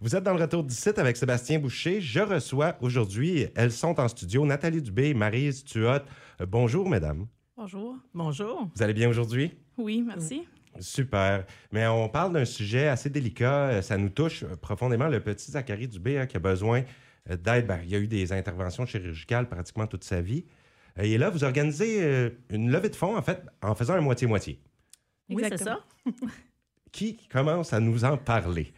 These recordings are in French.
Vous êtes dans le retour du site avec Sébastien Boucher. Je reçois aujourd'hui, elles sont en studio, Nathalie Dubé, Marise Tuot. Euh, bonjour, mesdames. Bonjour. Bonjour. Vous allez bien aujourd'hui? Oui, merci. Super. Mais on parle d'un sujet assez délicat. Euh, Ça nous touche profondément. Le petit Zachary Dubé hein, qui a besoin euh, d'aide. Ben, il y a eu des interventions chirurgicales pratiquement toute sa vie. Euh, Et là, vous organisez euh, une levée de fonds, en fait, en faisant un moitié-moitié. Oui, c'est ça. Exactement. Qui commence à nous en parler?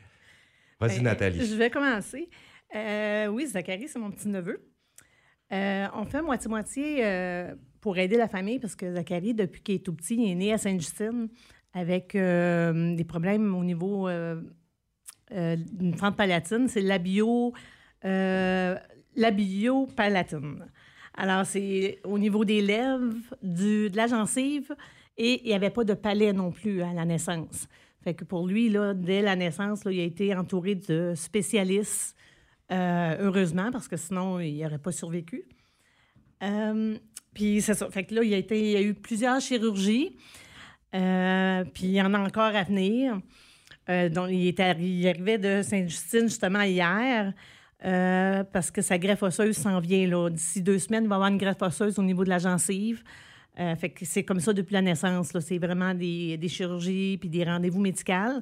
Vas-y, Ben, Nathalie. Je vais commencer. Euh, oui, Zachary, c'est mon petit-neveu. Euh, on fait moitié-moitié euh, pour aider la famille parce que Zachary, depuis qu'il est tout petit, il est né à Sainte-Justine avec des problèmes au niveau d'une fente palatine. C'est la bio, la biopalatine. Alors, c'est au niveau des lèvres, du, de la gencive, et il n'y avait pas de palais non plus à la naissance. Que pour lui, là, dès la naissance, il a été entouré de spécialistes, euh, heureusement, parce que sinon, il n'aurait pas survécu. Euh, puis c'est ça. Fait que là, il, a a eu plusieurs chirurgies. Euh, puis il y en a encore à venir. Donc, il, est arri- il arrivait de Sainte-Justine justement hier parce que sa greffe osseuse s'en vient. D'ici deux semaines, il va avoir une greffe osseuse au niveau de la gencive. Euh, fait que c'est comme ça depuis la naissance. là. C'est vraiment des, des chirurgies puis des rendez-vous médicaux.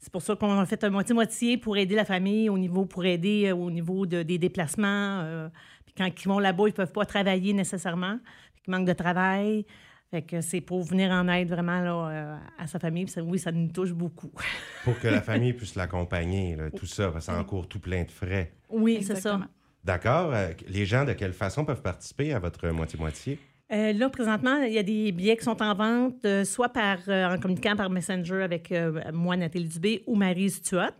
C'est pour ça qu'on a fait un moitié-moitié pour aider la famille au niveau, pour aider euh, au niveau de- des déplacements. euh, puis quand ils vont là-bas, ils peuvent pas travailler nécessairement. Fait qu'ils manquent de travail. Fait que c'est pour venir en aide vraiment là, euh, à sa famille. Puis ça- oui, ça nous touche beaucoup. Pour que la famille puisse l'accompagner, là, tout ça, parce que ça encourt tout plein de frais. oui, c'est ça. D'accord. Les gens, de quelle façon peuvent participer à votre moitié-moitié? Euh, là, présentement, il y a des billets qui sont en vente, euh, soit par, euh, en communiquant par Messenger avec moi, Nathalie Dubé, ou Marie Stuart.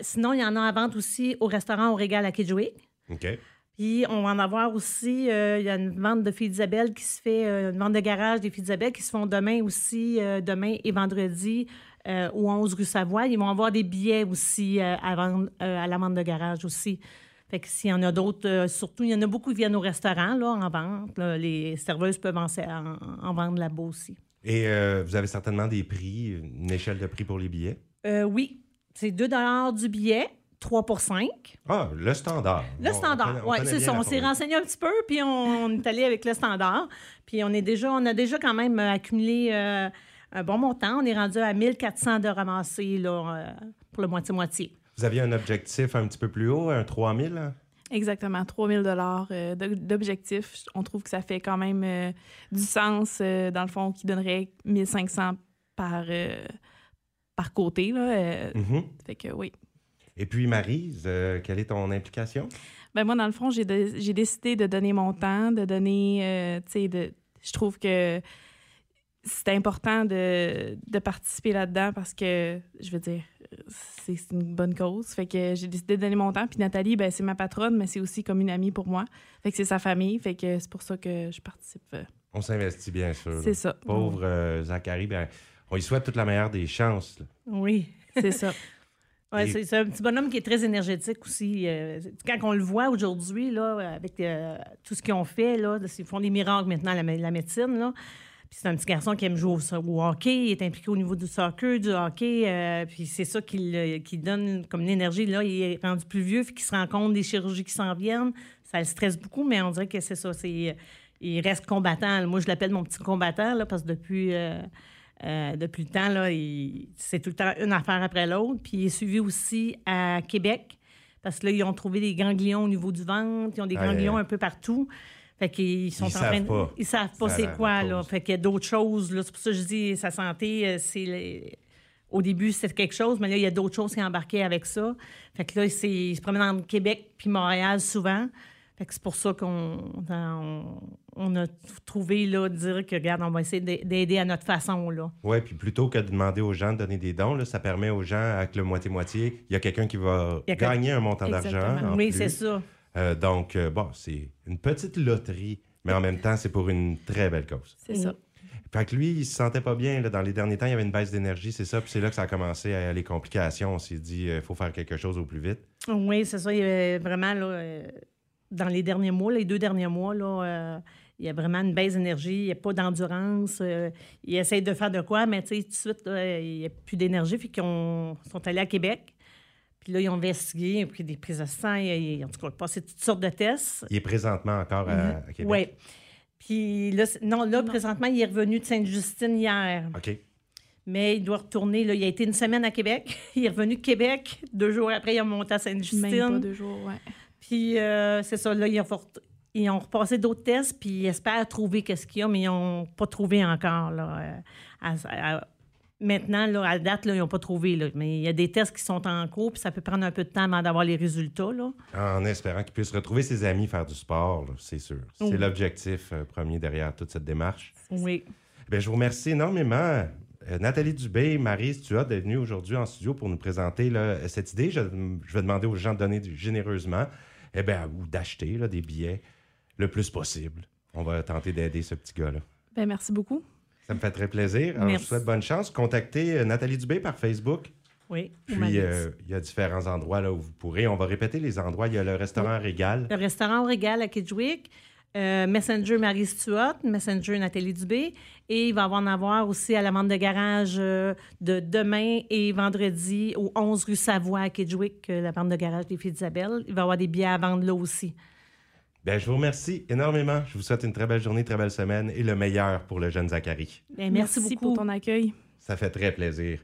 Sinon, il y en a en vente aussi au restaurant au Régal à Kedgewick. OK. Puis, on va en avoir aussi, il y a une vente de filles d'Isabelle qui se fait, une vente de garage des filles d'Isabelle qui se font demain aussi, demain et vendredi, au 11 rue Savoie. Ils vont avoir des billets aussi à vendre à la vente de garage aussi. Fait que s'il y en a d'autres, euh, surtout, il y en a beaucoup qui viennent au restaurant, là, en vente. là. Les serveuses peuvent en, en, en vendre là-bas aussi. Et euh, vous avez certainement des prix, une échelle de prix pour les billets? Euh, oui, c'est 2 du billet, 3 pour 5. Ah, le standard. Le On- standard, oui, c'est ça. On s'est renseigné un petit peu, puis on, on est allé avec le standard. Puis on est déjà, on a déjà quand même accumulé un bon montant. On est rendu à 1400 de ramassés là, pour le moitié-moitié. Vous aviez un objectif un petit peu plus haut, un 3000? hein? Exactement, 3000 dollars euh, d'objectif. On trouve que ça fait quand même euh, du sens, euh, dans le fond, qui donnerait 1500 par, euh, par côté. Là, Mhm. Fait que oui. Et puis, Marise, quelle est ton implication? Ben moi, dans le fond, j'ai décidé de donner mon temps, de donner, tu sais, de, je trouve que c'est important de, de participer là-dedans parce que, je veux dire, c'est une bonne cause. Fait que j'ai décidé de donner mon temps. Puis Nathalie, ben, c'est ma patronne, mais c'est aussi comme une amie pour moi. Fait que c'est sa famille. Fait que c'est pour ça que je participe. euh, On s'investit, bien sûr. C'est ça. Pauvre euh, Zachary, ben, on lui souhaite toute la meilleure des chances. là. Oui. C'est ça. Ouais, Et- c'est un petit bonhomme qui est très énergétique aussi. Euh, quand on le voit aujourd'hui, là, avec euh, tout ce qu'ils ont fait, là, ils font des miracles maintenant, la, la médecine. Là. Puis c'est un petit garçon qui aime jouer au, au hockey, il est impliqué au niveau du soccer, du hockey. euh, puis c'est ça qui, le- qui donne comme l'énergie. Là, il est rendu plus vieux, puis qu'il se rend compte des chirurgies qui s'en viennent. Ça le stresse beaucoup, mais on dirait que c'est ça. C'est, il reste combattant. Moi, je l'appelle mon petit combattant, là, parce que depuis. euh, euh, depuis le temps, là, il- c'est tout le temps une affaire après l'autre. Puis il est suivi aussi à Québec, parce que là, ils ont trouvé des ganglions au niveau du ventre, ils ont des Aïe, ganglions un peu partout. Fait qu'ils sont Ils en savent train de- pas. Ils savent pas c'est quoi, là. Fait qu'il y a d'autres choses, là. C'est pour ça que je dis, sa santé, euh, c'est... les- Au début, c'était quelque chose, mais là, il y a d'autres choses qui embarquaient avec ça. Fait que là, c'est- il se promène entre Québec puis Montréal souvent. Fait que c'est pour ça qu'on on, on a trouvé, là, de dire que, regarde, on va essayer d'a- d'aider à notre façon, là. Oui, puis plutôt que de demander aux gens de donner des dons, là, ça permet aux gens, avec le moitié-moitié, il y a quelqu'un qui va gagner un montant d'argent. Oui, c'est ça. Euh, donc, euh, bon, c'est une petite loterie, mais en même temps, c'est pour une très belle cause. C'est ça. Fait que lui, il se sentait pas bien. Là, dans les derniers temps, il y avait une baisse d'énergie, c'est ça. Puis c'est là que ça a commencé à les complications. On s'est dit, il faut faire quelque chose au plus vite. Oui, c'est ça. Il y avait vraiment, là, euh, dans les derniers mois, les deux derniers mois, là, euh, il y a vraiment une baisse d'énergie, il n'y a pas d'endurance. euh, ils essayent de faire de quoi, mais tu sais, tout de suite, là, il n'y a plus d'énergie, puis qu'ils ont- sont allés à Québec. Puis là, ils ont investigué, ils ont pris des prises de sang, ils, ont, en tout cas passé toutes sortes de tests. Il est présentement encore à, à Québec. Oui. Puis là, non, là, présentement, il est revenu de Sainte-Justine hier. OK. Mais il doit retourner. Là, il a été une semaine à Québec. Il est revenu de Québec. Deux jours après, il a monté à Même pas Sainte-Justine. deux jours, ouais. Puis euh, c'est ça, là, ils ont, fort- ils ont repassé d'autres tests, puis ils espèrent trouver qu'est-ce qu'il y a, mais ils n'ont pas trouvé encore. Là, euh, à- à- maintenant, là, à date, là, ils n'ont pas trouvé. Là, mais il y a des tests qui sont en cours, puis ça peut prendre un peu de temps avant d'avoir les résultats. Là. En espérant qu'il puisse retrouver ses amis, faire du sport, c'est sûr. C'est Oui. l'objectif euh, premier derrière toute cette démarche. Oui. Bien, je vous remercie énormément. Euh, Nathalie Dubé, Marie Stuart d'être venue aujourd'hui en studio pour nous présenter là, cette idée. Je, je vais demander aux gens de donner du- généreusement eh ben, ou d'acheter des billets le plus possible. On va tenter d'aider ce petit gars-là. Ben, merci beaucoup. Ça me fait très plaisir. Alors, je vous souhaite bonne chance. Contactez euh, Nathalie Dubé par Facebook. Oui. ou Puis, euh, il y a différents endroits là, où vous pourrez. On va répéter les endroits. Il y a le restaurant Régal. Le restaurant Régal à Kedgewick, euh, Messenger Marie Stuart, Messenger Nathalie Dubé, et il va y en avoir aussi à la vente de garage euh, de demain et vendredi au 11 rue Savoie à Kedgewick, euh, la vente de garage des filles d'Isabelle. Il va y avoir des billets à vendre là aussi. Bien, je vous remercie énormément. Je vous souhaite une très belle journée, très belle semaine et le meilleur pour le jeune Zachary. Bien, merci, beaucoup. pour ton accueil. Ça fait très plaisir.